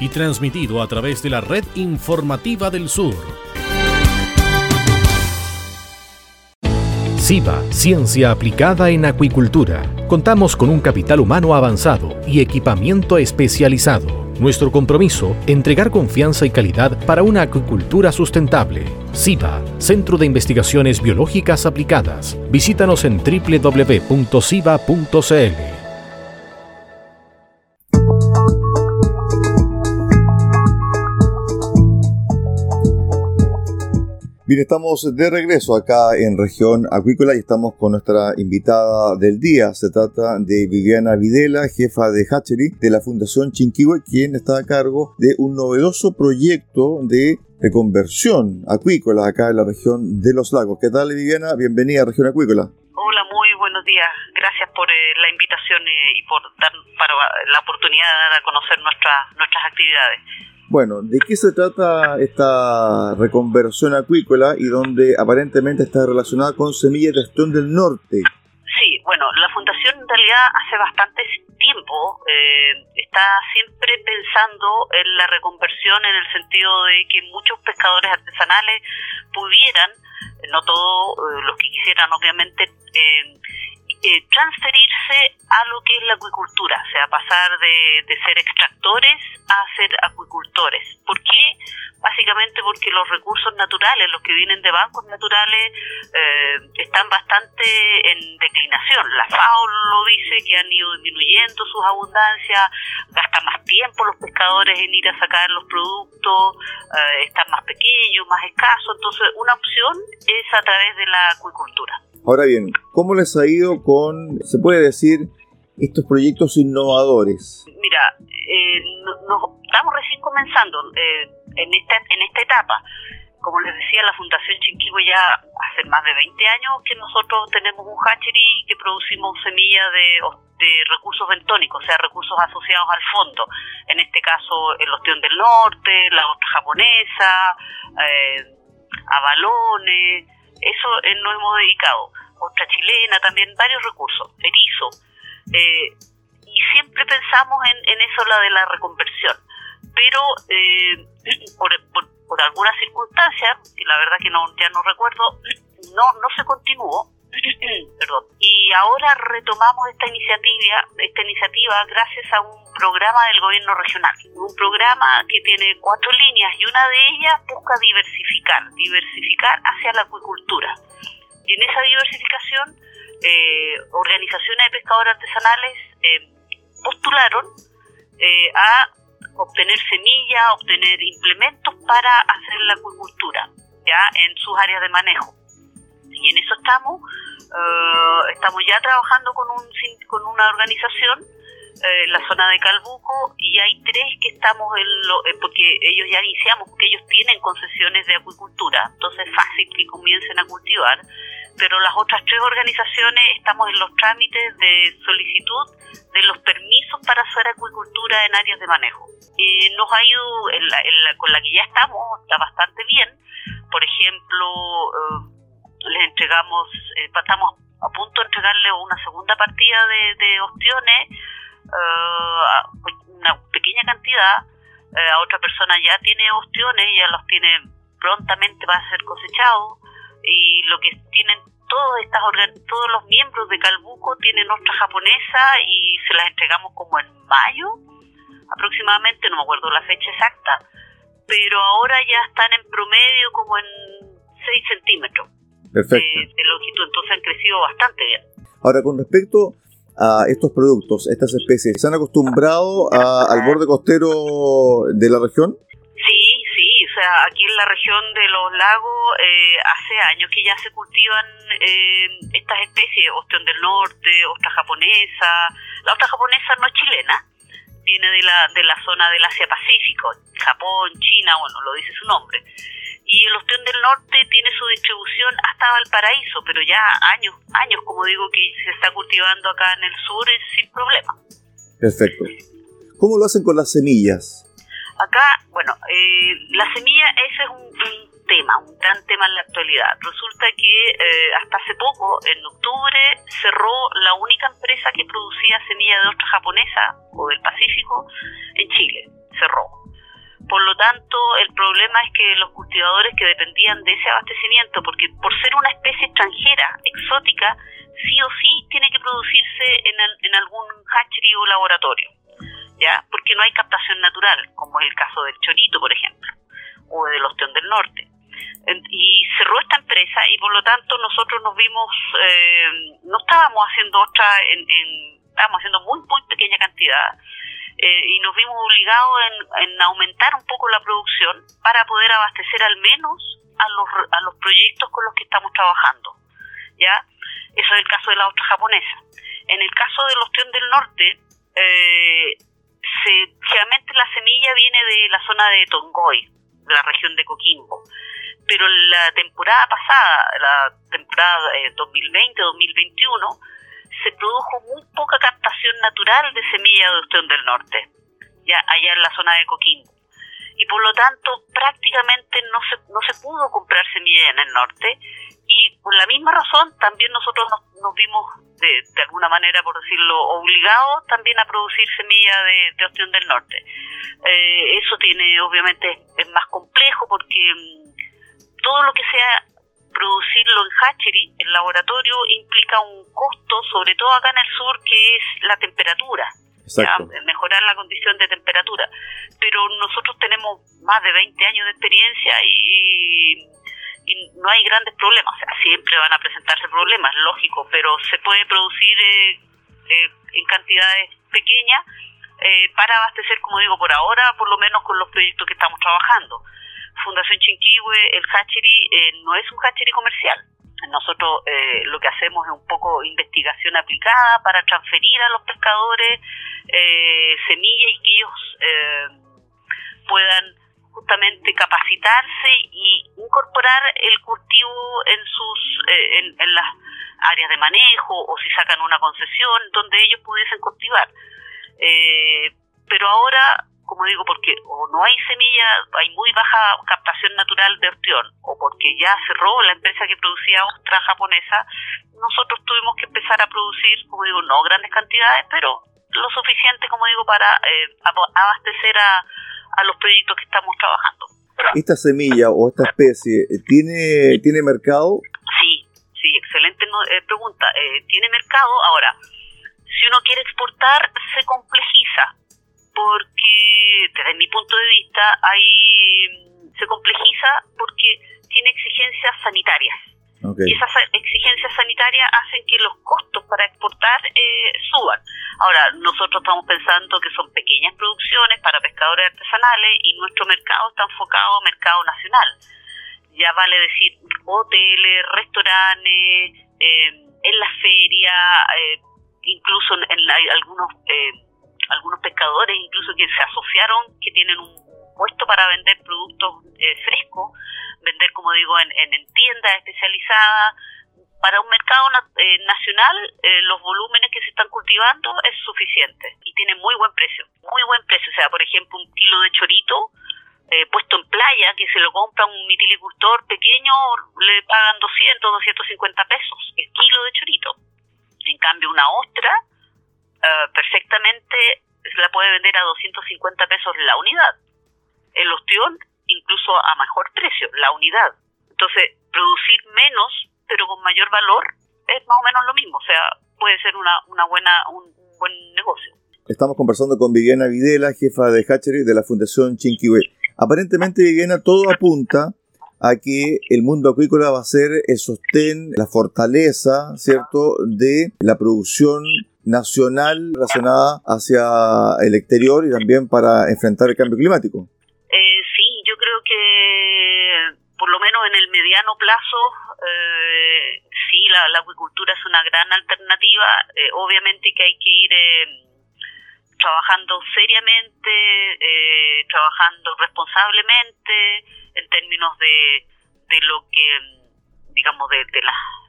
y transmitido a través de la red informativa del sur. SIVA, Ciencia Aplicada en Acuicultura. Contamos con un capital humano avanzado y equipamiento especializado. Nuestro compromiso, entregar confianza y calidad para una acuicultura sustentable. SIVA, Centro de Investigaciones Biológicas Aplicadas. Visítanos en www.siva.cl. Bien, estamos de regreso acá en región acuícola y estamos con nuestra invitada del día. Se trata de Viviana Videla, jefa de Hatchery de la Fundación Chinquihue, quien está a cargo de un novedoso proyecto de reconversión acuícola acá en la región de los lagos. ¿Qué tal, Viviana? Bienvenida a región acuícola. Hola, muy buenos días. Gracias por eh, la invitación eh, y por dar la oportunidad de dar a conocer nuestras nuestras actividades. Bueno, ¿de qué se trata esta reconversión acuícola y donde aparentemente está relacionada con Semillas de Gestión del Norte? Sí, bueno, la Fundación en realidad hace bastante tiempo eh, está siempre pensando en la reconversión en el sentido de que muchos pescadores artesanales pudieran, no todos eh, los que quisieran obviamente, eh, eh, transferirse a lo que es la acuicultura, o sea, pasar de, ser extractores a ser acuicultores. ¿Por qué? Básicamente porque los recursos naturales, los que vienen de bancos naturales, eh, están bastante en declinación. La FAO lo dice, que han ido disminuyendo sus abundancias, gastan más tiempo los pescadores en ir a sacar los productos, eh, están más pequeños, más escasos. Entonces, una opción es a través de la acuicultura. Ahora bien, ¿cómo les ha ido con, se puede decir, estos proyectos innovadores? Mira, eh, estamos recién comenzando eh, en, esta, en esta etapa. Como les decía, la Fundación Chinquihue ya hace más de 20 años que nosotros tenemos un hatchery que producimos semillas de, de recursos bentónicos, o sea, recursos asociados al fondo. En este caso, el ostión del norte, la ostra japonesa, eh, avalones, eso eh, nos hemos dedicado. Otra chilena, también varios recursos, erizo. Eh, y siempre pensamos en, en, eso, la de la reconversión. Pero eh, por, por, algunas circunstancias, que la verdad que no, ya no recuerdo, no, no se continuó. Y ahora retomamos esta iniciativa, esta iniciativa gracias a un programa del gobierno regional. Un programa que tiene cuatro líneas y una de ellas busca diversificar, diversificar hacia la acuicultura. Y en esa diversificación, eh, organizaciones de pescadores artesanales eh, postularon eh, a obtener semillas, obtener implementos para hacer la acuicultura, ya en sus áreas de manejo. Y en eso estamos, estamos ya trabajando con, un, con una organización eh, la zona de Calbuco y hay tres que estamos en lo, eh, porque ellos ya iniciamos, porque ellos tienen concesiones de acuicultura, entonces es fácil que comiencen a cultivar, pero las otras tres organizaciones estamos en los trámites de solicitud de los permisos para hacer acuicultura en áreas de manejo. Y nos ha ido, con la que ya estamos, está bastante bien. Por ejemplo, eh, les entregamos, estamos a punto de entregarle una segunda partida de, de ostiones uh, una pequeña cantidad, eh, a otra persona ya tiene ostiones, ya los tiene prontamente va a ser cosechado y lo que tienen todos estas todos los miembros de Calbuco tienen ostra japonesa y se las entregamos como en mayo aproximadamente, no me acuerdo la fecha exacta, pero ahora ya están en promedio como en 6 centímetros de, de longitud, entonces han crecido bastante bien. Ahora, con respecto a estos productos, estas especies? ¿Se han acostumbrado al borde costero de la región? Sí, sí, o sea, aquí en la región de los lagos eh, hace años que ya se cultivan eh, estas especies, ostión del norte, ostra japonesa. La ostra japonesa no es chilena, viene de la, de la zona del Asia-Pacífico, Japón, China, bueno, lo dice su nombre. Y el ostión del norte tiene su distribución hasta Valparaíso, pero ya años, años, como digo, que se está cultivando acá en el sur sin problema. Perfecto. ¿Cómo lo hacen con las semillas? Acá, bueno, eh, la semilla, ese es un tema, un gran tema en la actualidad. Resulta que eh, hasta hace poco, en octubre, cerró la única empresa que producía semilla de ostra japonesa o del Pacífico en Chile. Cerró. Por lo tanto, el problema es que los cultivadores que dependían de ese abastecimiento, porque por ser una especie extranjera, exótica, sí o sí tiene que producirse en, en algún hatchery o laboratorio, ¿ya? Porque no hay captación natural, como es el caso del chorito, por ejemplo, o del ostión del norte y cerró esta empresa y por lo tanto nosotros nos vimos, eh, no estábamos haciendo otra, en, estábamos haciendo muy, muy pequeña cantidad eh, y nos vimos obligados en, aumentar un poco la producción para poder abastecer al menos a los, a los proyectos con los que estamos trabajando. ¿ya? Eso es el caso de la otra japonesa. En el caso del ostión del norte, eh, la semilla viene de la zona de Tongoy, de la región de Coquimbo pero la temporada pasada, la temporada 2020-2021, eh, se produjo muy poca captación natural de semilla de ostión del norte, ya allá en la zona de Coquimbo. Y por lo tanto, prácticamente no se, no se pudo comprar semilla en el norte. Y por la misma razón, también nosotros nos, vimos, de, de, alguna manera, por decirlo, obligados también a producir semilla de, de ostión del norte. Eh, eso tiene, obviamente, es más complejo porque mm, todo lo que sea producirlo en hatchery, en laboratorio, implica un costo, sobre todo acá en el sur, que es la temperatura. mejorar la condición de temperatura. Pero nosotros tenemos más de 20 años de experiencia y, no hay grandes problemas. O sea, siempre van a presentarse problemas, lógico, pero se puede producir eh, eh, en cantidades pequeñas eh, para abastecer, como digo, por ahora, por lo menos con los proyectos que estamos trabajando. Fundación Chinquihue, el hatchery eh, no es un hatchery comercial. Nosotros eh, lo que hacemos es un poco investigación aplicada para transferir a los pescadores eh, semillas y que ellos eh, puedan justamente capacitarse y incorporar el cultivo en sus en, las áreas de manejo o si sacan una concesión donde ellos pudiesen cultivar. pero ahora como digo, porque o no hay semilla, hay muy baja captación natural de ostión, o porque ya cerró la empresa que producía ostra japonesa, nosotros tuvimos que empezar a producir, como digo, no grandes cantidades, pero lo suficiente, como digo, para eh, abastecer a, los proyectos que estamos trabajando. ¿Esta semilla o esta especie tiene, tiene mercado? Sí, sí, excelente eh, pregunta. Eh, ¿Tiene mercado? Ahora, si uno quiere exportar, se complejiza porque desde mi punto de vista hay se complejiza porque tiene exigencias sanitarias. Y esas exigencias sanitarias hacen que los costos para exportar eh, suban. Ahora, nosotros estamos pensando que son pequeñas producciones para pescadores artesanales y nuestro mercado está enfocado a mercado nacional. Ya vale decir hoteles, restaurantes, eh, en la feria, eh, incluso en, algunos algunos pescadores incluso que se asociaron, que tienen un puesto para vender productos eh, frescos, vender, como digo, en, en, tiendas especializadas. Para un mercado eh, nacional, eh, los volúmenes que se están cultivando es suficiente y tiene muy buen precio, muy buen precio. O sea, por ejemplo, un kilo de chorito puesto en playa, que se lo compra un mitilicultor pequeño, le pagan 200, 250 pesos el kilo de chorito. En cambio, una ostra eh, perfectamente la puede vender a 250 pesos la unidad. El ostión incluso a mejor precio, la unidad. Entonces, producir menos pero con mayor valor es más o menos lo mismo, o sea, puede ser una, una buena, un, buen negocio. Estamos conversando con Viviana Videla, jefa de Hatchery de la Fundación Chinquihue. Aparentemente, Viviana, todo apunta a que el mundo acuícola va a ser el sostén, la fortaleza, ¿cierto?, de la producción nacional relacionada hacia el exterior y también para enfrentar el cambio climático. Eh, sí, yo creo que por lo menos en el mediano plazo, eh, sí, la, acuicultura es una gran alternativa. Eh, obviamente que hay que ir trabajando seriamente, eh, trabajando responsablemente en términos de, de lo que, digamos, de, de las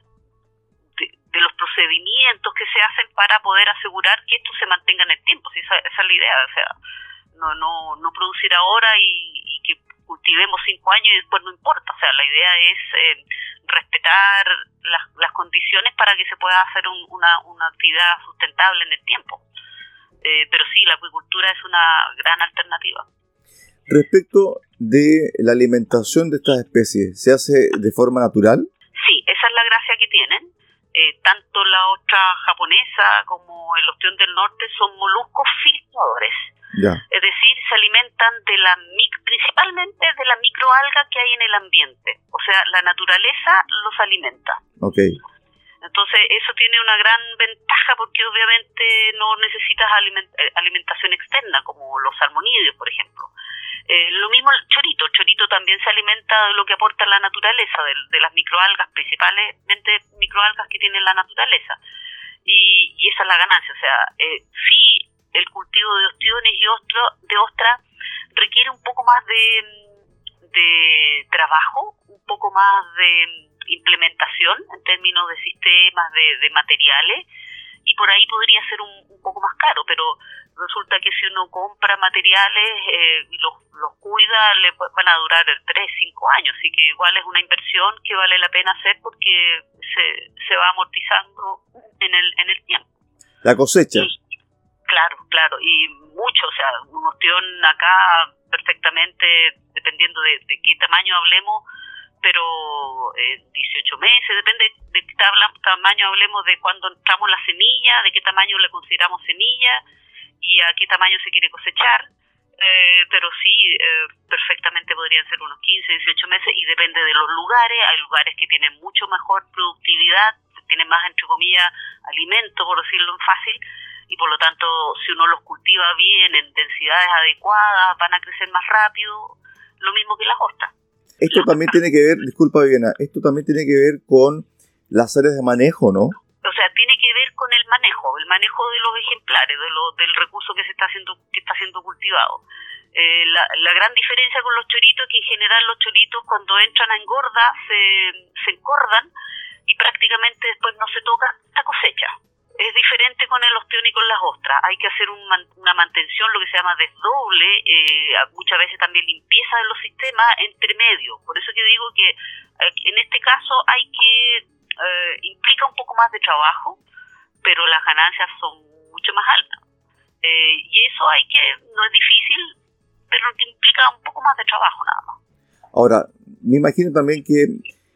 de, los procedimientos que se hacen para poder asegurar que esto se mantenga en el tiempo. esa, esa es la idea, o sea, no, no, no producir ahora y, que cultivemos cinco años y después no importa. O sea, la idea es eh, respetar las, las condiciones para que se pueda hacer una, una actividad sustentable en el tiempo. Eh, pero sí, la acuicultura es una gran alternativa. Respecto de la alimentación de estas especies, ¿se hace de forma natural? Sí, esa es la gracia que tienen. Eh, tanto la ostra japonesa como el ostión del norte son moluscos filtradores. Es decir, se alimentan de la principalmente de la microalga que hay en el ambiente. O sea, la naturaleza los alimenta. Okay. Entonces, eso tiene una gran ventaja porque obviamente no necesitas eh, alimentación externa, como los salmonídeos, por ejemplo. Eh, lo mismo el chorito. El chorito también se alimenta de lo que aporta la naturaleza, de, las microalgas, principalmente microalgas que tiene la naturaleza. Y, esa es la ganancia. O sea, eh, sí, el cultivo de ostiones y ostro, de ostra requiere un poco más de, de trabajo, un poco más de implementación en términos de sistemas, de, de materiales, y por ahí podría ser un, un poco más caro, pero resulta que si uno compra materiales eh, y los, los cuida, le van a durar 3, 5 años. Así que igual es una inversión que vale la pena hacer porque se, se va amortizando en el, en el tiempo. La cosecha. claro, claro. Y mucho, o sea, un ostión acá perfectamente, dependiendo de, de qué tamaño hablemos, pero eh, 18 meses, depende de qué tamaño hablemos de cuando entramos la semilla, de qué tamaño le consideramos semilla y a qué tamaño se quiere cosechar, eh, pero sí, eh, perfectamente podrían ser unos 15, 18 meses y depende de los lugares. Hay lugares que tienen mucho mejor productividad, tienen más, entre comillas, alimento, por decirlo en fácil, y por lo tanto, si uno los cultiva bien, en densidades adecuadas, van a crecer más rápido, lo mismo que las ostras. Esto también tiene que ver, disculpa Viviana, esto también tiene que ver con las áreas de manejo, ¿no? o sea, tiene que ver con el manejo, el manejo de los ejemplares, de lo, del recurso que se está haciendo, que está siendo cultivado. Eh, la, la, gran diferencia con los choritos es que en general los choritos cuando entran a engorda se, se encordan y prácticamente después no se toca la cosecha. Es diferente con el ostión y con las ostras. Hay que hacer un, una mantención, lo que se llama desdoble, eh, muchas veces también limpieza de los sistemas entre medio. Por eso que digo que eh, en este caso hay que eh, implica un poco más de trabajo, pero las ganancias son mucho más altas. Eh, y eso hay que, no es difícil, pero implica un poco más de trabajo nada más. Ahora, me imagino también que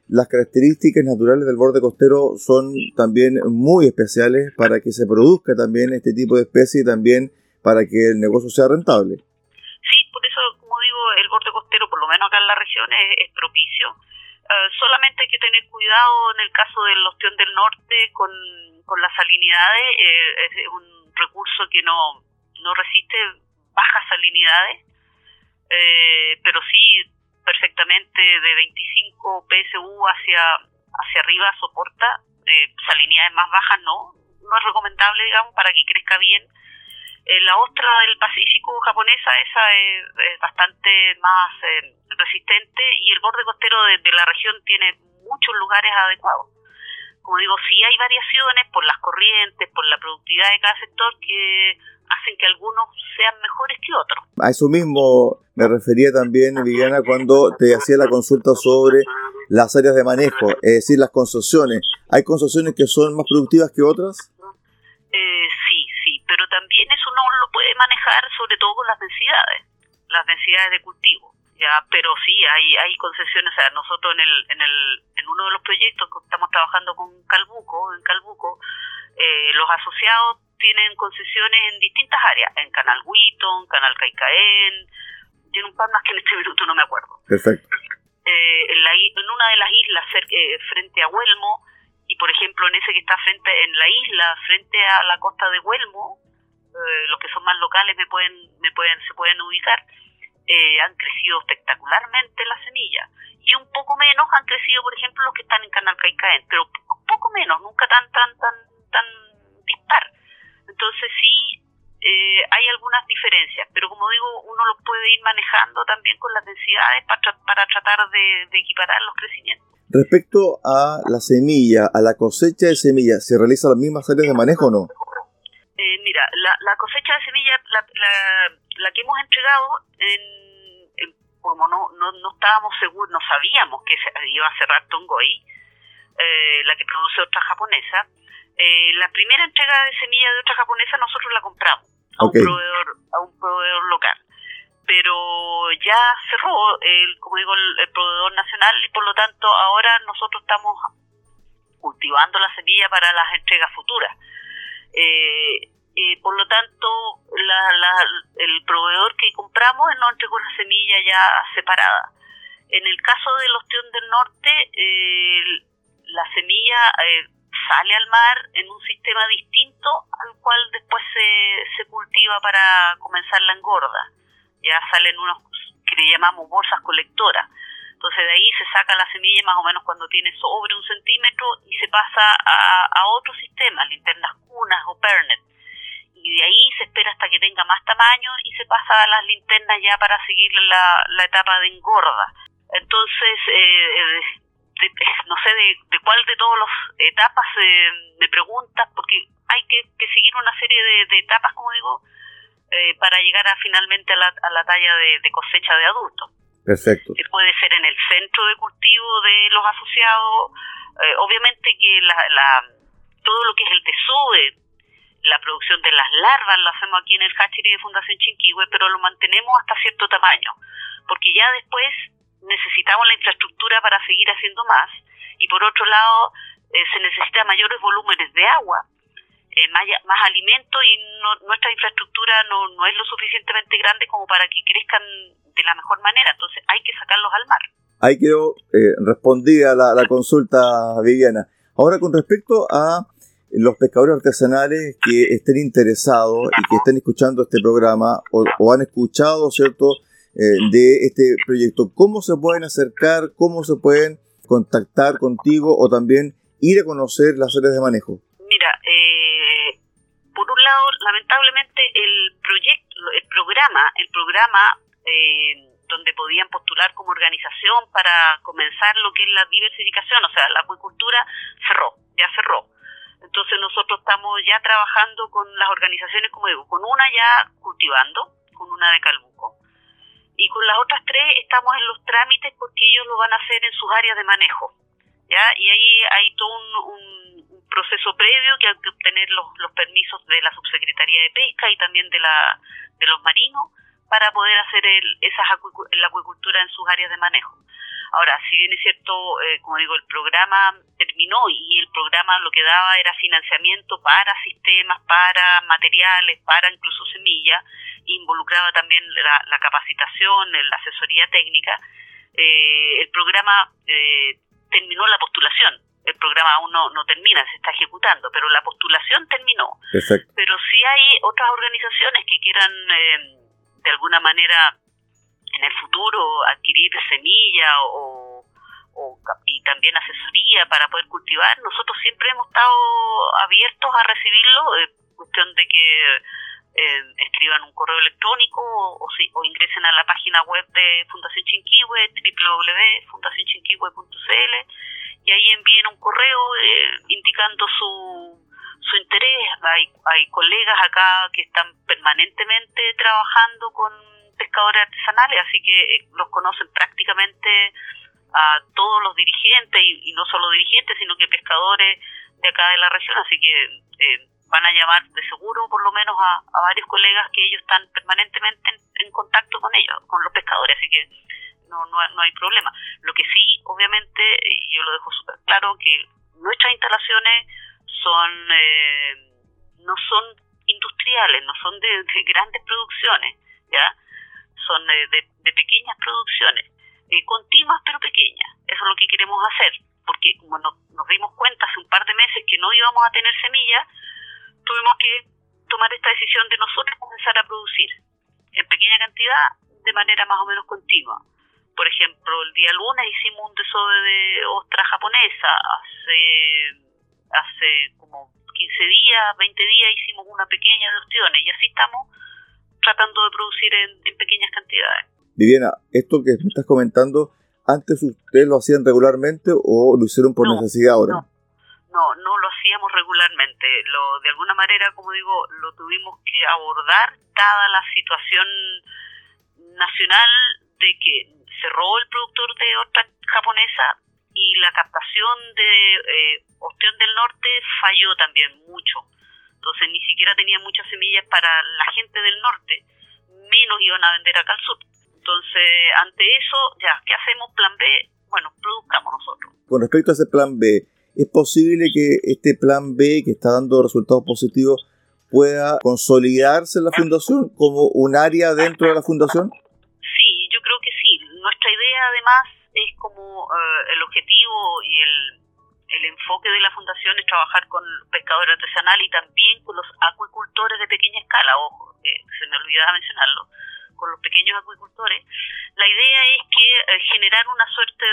las características naturales del borde costero son también muy especiales para que se produzca también este tipo de especie y también para que el negocio sea rentable. Sí, por eso, como digo, el borde costero, por lo menos acá en la región, es propicio eh, solamente hay que tener cuidado en el caso del ostión del norte con, con las salinidades. Eh, es un recurso que no, no resiste bajas salinidades, eh, pero sí perfectamente de 25 PSU hacia, hacia arriba soporta. salinidades más bajas no, no es recomendable, digamos, para que crezca bien. la ostra del Pacífico japonesa, esa es, bastante más resistente y el borde costero de, la región tiene muchos lugares adecuados. Como digo, sí hay variaciones por las corrientes, por la productividad de cada sector que hacen que algunos sean mejores que otros. A eso mismo me refería también, Viviana, cuando te hacía la consulta sobre las áreas de manejo, es decir, las concesiones. ¿Hay concesiones que son más productivas que otras? Eh, sí, sí, pero también eso no lo puede manejar sobre todo con las densidades, las densidades de cultivo ya pero sí hay hay concesiones o sea nosotros en el en el en uno de los proyectos que estamos trabajando con Calbuco en Calbuco eh, los asociados tienen concesiones en distintas áreas en Canal Wheaton Canal Caicaén tiene un par más que en este minuto no me acuerdo. Perfecto. Eh, en, la, en una de las islas eh, frente a Huelmo y por ejemplo en ese que está frente en la isla frente a la costa de Huelmo eh, los que son más locales me pueden me pueden se pueden ubicar eh, han crecido espectacularmente las semillas y un poco menos han crecido, por ejemplo, los que están en Canal Caicaén, pero un poco menos, nunca tan tan tan tan dispar. Entonces sí, eh, hay algunas diferencias, pero como digo, uno lo puede ir manejando también con las densidades para, para tratar de, equiparar los crecimientos. Respecto a la semilla, a la cosecha de semilla, ¿se realizan las mismas áreas de manejo o no? Eh, mira, la, cosecha de semilla, la, la, que hemos entregado, en, como no, no, no, estábamos seguros, no sabíamos que se iba a cerrar Tongoy, eh, la que produce otra japonesa, eh, la primera entrega de semilla de otra japonesa nosotros la compramos a un proveedor a un proveedor local. Pero ya cerró el como digo el, proveedor nacional y por lo tanto ahora nosotros estamos cultivando la semilla para las entregas futuras eh, por lo tanto el proveedor que compramos nos entregó la semilla ya separada en el caso del ostión del norte la semilla eh, sale al mar en un sistema distinto al cual después se, se cultiva para comenzar la engorda. Ya salen unos que le llamamos bolsas colectoras. Entonces de ahí se saca la semilla más o menos cuando tiene sobre un centímetro y se pasa a, a otro sistema, linternas cunas o pernet. Y de ahí se espera hasta que tenga más tamaño y se pasa a las linternas ya para seguir la, etapa de engorda. Entonces, eh, eh no sé de, de, cuál de todas las etapas eh, me preguntas, porque hay que, seguir una serie de, etapas, como digo, eh, para llegar a, finalmente a la, a la talla de, cosecha de adultos. Perfecto. Puede ser en el centro de cultivo de los asociados, eh, obviamente que la, la, todo lo que es el tesoro la producción de las larvas lo hacemos aquí en el hatchery de Fundación Chinquihue, pero lo mantenemos hasta cierto tamaño, porque ya después necesitamos la infraestructura para seguir haciendo más y por otro lado eh, se necesita mayores volúmenes de agua, eh, más, más alimento y nuestra infraestructura no, no es lo suficientemente grande como para que crezcan de la mejor manera, entonces hay que sacarlos al mar. Ahí quedó eh, respondida la, la consulta, Viviana. Ahora con respecto a los pescadores artesanales que estén interesados y que estén escuchando este programa o, o han escuchado, ¿cierto?, eh, de este proyecto. ¿Cómo se pueden acercar? ¿Cómo se pueden contactar contigo o también ir a conocer las áreas de manejo? Mira, eh, por un lado, lamentablemente el proyecto, el programa, el programa eh, donde podían postular como organización para comenzar lo que es la diversificación, o sea, la acuicultura, cerró, ya cerró. Entonces nosotros estamos ya trabajando con las organizaciones, como digo, con una ya cultivando, con una de Calbuco, y con las otras tres estamos en los trámites porque ellos lo van a hacer en sus áreas de manejo. ¿ya? Y ahí hay todo un, proceso previo que hay que obtener los, permisos de la Subsecretaría de Pesca y también de, la, de los marinos para poder hacer el, esas la acuicultura en sus áreas de manejo. Ahora, si bien es cierto, eh, como digo, el programa terminó y el programa lo que daba era financiamiento para sistemas, para materiales, para incluso semillas, involucraba también la, capacitación, la asesoría técnica, eh, el programa eh, terminó la postulación. El programa aún no, no termina, se está ejecutando, pero la postulación terminó. Pero si hay otras organizaciones que quieran, eh, de alguna manera, en el futuro adquirir semilla o, o, y también asesoría para poder cultivar, nosotros siempre hemos estado abiertos a recibirlo, cuestión de que eh, escriban un correo electrónico o, o, ingresen a la página web de Fundación Chinquihue, www.fundacionchinquihue.cl y ahí envíen un correo eh, indicando su, su interés. Hay, hay colegas acá que están permanentemente trabajando con pescadores artesanales, así que eh, los conocen prácticamente a todos los dirigentes y, no solo dirigentes, sino que pescadores de acá de la región, así que eh, van a llamar de seguro por lo menos a, varios colegas que ellos están permanentemente en, contacto con ellos, con los pescadores, así que no, no, no hay problema. Lo que sí, obviamente, y yo lo dejo súper claro, que nuestras instalaciones son eh, no son industriales, no son de, grandes producciones, ¿ya? Son de, de, pequeñas producciones, eh, continuas pero pequeñas. Eso es lo que queremos hacer, porque como nos dimos cuenta hace un par de meses que no íbamos a tener semillas, tuvimos que tomar esta decisión de nosotros comenzar a producir en pequeña cantidad de manera más o menos continua. Por ejemplo, el día lunes hicimos un desove de ostra japonesa, hace, hace como 15 días, 20 días hicimos una pequeña de ostiones y así estamos tratando de producir en, pequeñas cantidades. Viviana, esto que me estás comentando, ¿antes ustedes lo hacían regularmente o lo hicieron por necesidad ahora? No, no, lo hacíamos regularmente. Lo, de alguna manera, como digo, lo tuvimos que abordar dada la situación nacional de que cerró el productor de otra japonesa y la captación de eh, Ostión del Norte falló también mucho. Entonces ni siquiera tenía muchas semillas para la gente del norte, menos iban a vender acá al sur. Entonces, ante eso, ya, ¿qué hacemos? Plan B, bueno, produzcamos nosotros. Con respecto a ese plan B, ¿es posible que este plan B, que está dando resultados positivos, pueda consolidarse en la fundación como un área dentro de la fundación? Sí, yo creo que sí. Nuestra idea además es como eh, el objetivo y el, el enfoque de la fundación es trabajar con pescadores artesanales y también con los acuicultores de pequeña escala, ojo, que se me olvidaba mencionarlo, con los pequeños acuicultores. La idea es que eh, generar una suerte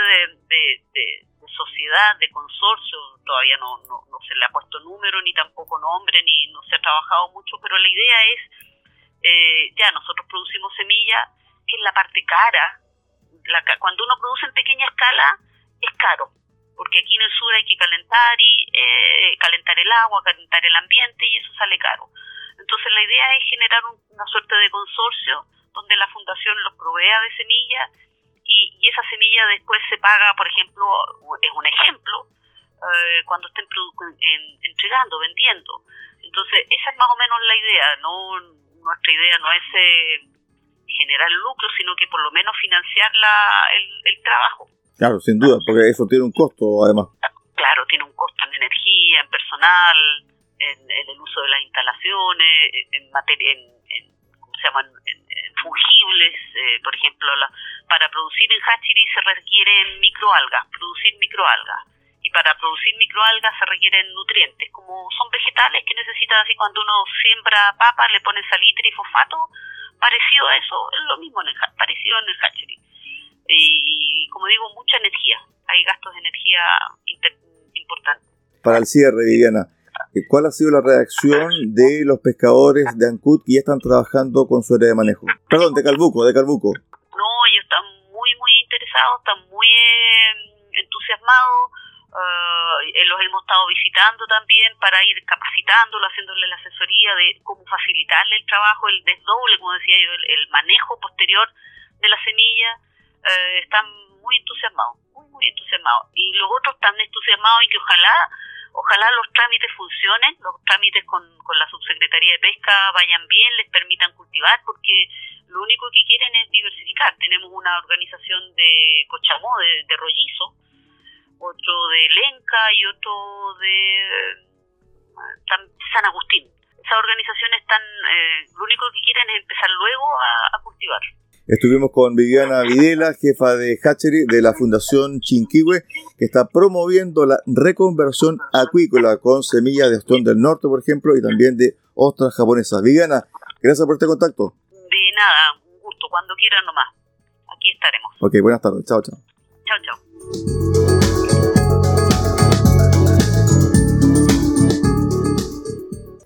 de, sociedad, de consorcio, todavía no, se le ha puesto número, ni tampoco nombre, ni no se ha trabajado mucho, pero la idea es, eh, ya nosotros producimos semilla, que es la parte cara, la, cuando uno produce en pequeña escala, es caro porque aquí en el sur hay que calentar y eh, calentar el agua, calentar el ambiente y eso sale caro. Entonces la idea es generar una suerte de consorcio donde la fundación los provea de semillas y, esa semilla después se paga, por ejemplo, es un ejemplo, eh, cuando estén entregando, vendiendo. Entonces esa es más o menos la idea, no nuestra idea no es eh, generar lucro, sino que por lo menos financiar la, el trabajo. Claro, sin duda, porque eso tiene un costo además. Claro, tiene un costo en energía, en personal, en, el uso de las instalaciones, en materia, en, ¿cómo se llaman? En, fungibles, eh, por ejemplo, la, para producir en hatchery se requieren microalgas, producir microalgas. Y para producir microalgas se requieren nutrientes, como son vegetales que necesitan así cuando uno siembra papa, le pone salitre y fosfato, parecido a eso, es lo mismo en el, parecido en el hatchery y, como digo, mucha energía. Hay gastos de energía importantes. Para el cierre, Viviana, ¿cuál ha sido la reacción de los pescadores de Ancud que ya están trabajando con su área de manejo? Perdón, de Calbuco, de Calbuco. No, ellos están muy, muy interesados, están muy eh, entusiasmados. Eh, los hemos estado visitando también para ir capacitándolo, haciéndole la asesoría de cómo facilitarle el trabajo, el desdoble, como decía yo, el manejo posterior de la semilla eh, están muy entusiasmados, muy, muy entusiasmados. Y los otros están entusiasmados y que ojalá, ojalá los trámites funcionen, los trámites con, con la Subsecretaría de Pesca vayan bien, les permitan cultivar, porque lo único que quieren es diversificar. Tenemos una organización de Cochamó, de, de Rollizo, otro de Lenca y otro de San Agustín. Esas organizaciones están, eh, lo único que quieren es empezar luego a cultivar. Estuvimos con Viviana Videla, jefa de Hatchery de la Fundación Chinquihue, que está promoviendo la reconversión acuícola con semillas de ostón del norte, por ejemplo, y también de ostras japonesas. Viviana, gracias por este contacto. De nada, un gusto, cuando quieran nomás. Aquí estaremos. Ok, buenas tardes. Chao, chao. Chao, chao.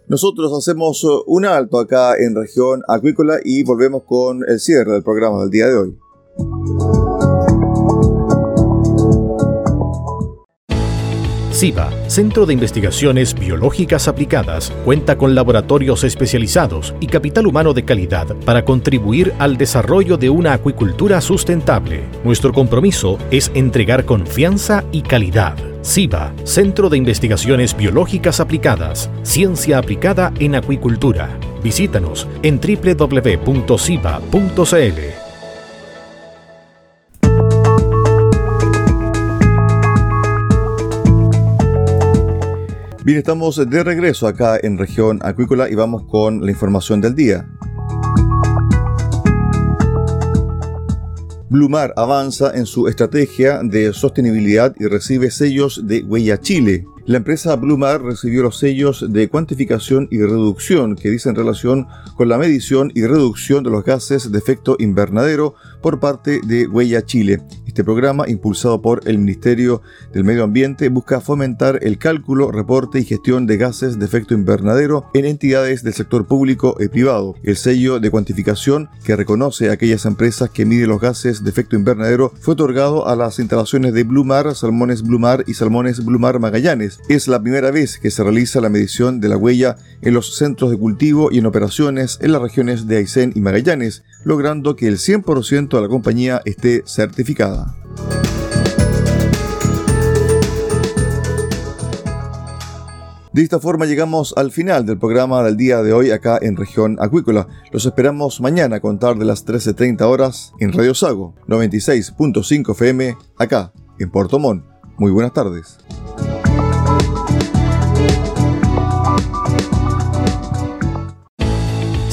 Nosotros hacemos uh, un alto acá en región acuícola y volvemos con el cierre del programa del día de hoy. CIBA, Centro de Investigaciones Biológicas Aplicadas, cuenta con laboratorios especializados y capital humano de calidad para contribuir al desarrollo de una acuicultura sustentable. Nuestro compromiso es entregar confianza y calidad. CIBA, Centro de Investigaciones Biológicas Aplicadas, Ciencia Aplicada en Acuicultura. Visítanos en www.ciba.cl. Bien, estamos de regreso acá en región acuícola y vamos con la información del día. Blumar avanza en su estrategia de sostenibilidad y recibe sellos de Huella Chile. La empresa Blumar recibió los sellos de cuantificación y reducción que dicen relación con la medición y reducción de los gases de efecto invernadero por parte de Huella Chile. Este programa, impulsado por el Ministerio del Medio Ambiente, busca fomentar el cálculo, reporte y gestión de gases de efecto invernadero en entidades del sector público y privado. El sello de cuantificación que reconoce a aquellas empresas que miden los gases de efecto invernadero fue otorgado a las instalaciones de Blumar, Salmones Blumar y Salmones Blumar Magallanes. Es la primera vez que se realiza la medición de la huella en los centros de cultivo y en operaciones en las regiones de Aysén y Magallanes, logrando que el 100% de la compañía esté certificada. De esta forma llegamos al final del programa del día de hoy acá en región acuícola. Los esperamos mañana a contar de las 13.30 horas en Radio Sago 96.5 FM acá en Puerto Montt. Muy buenas tardes.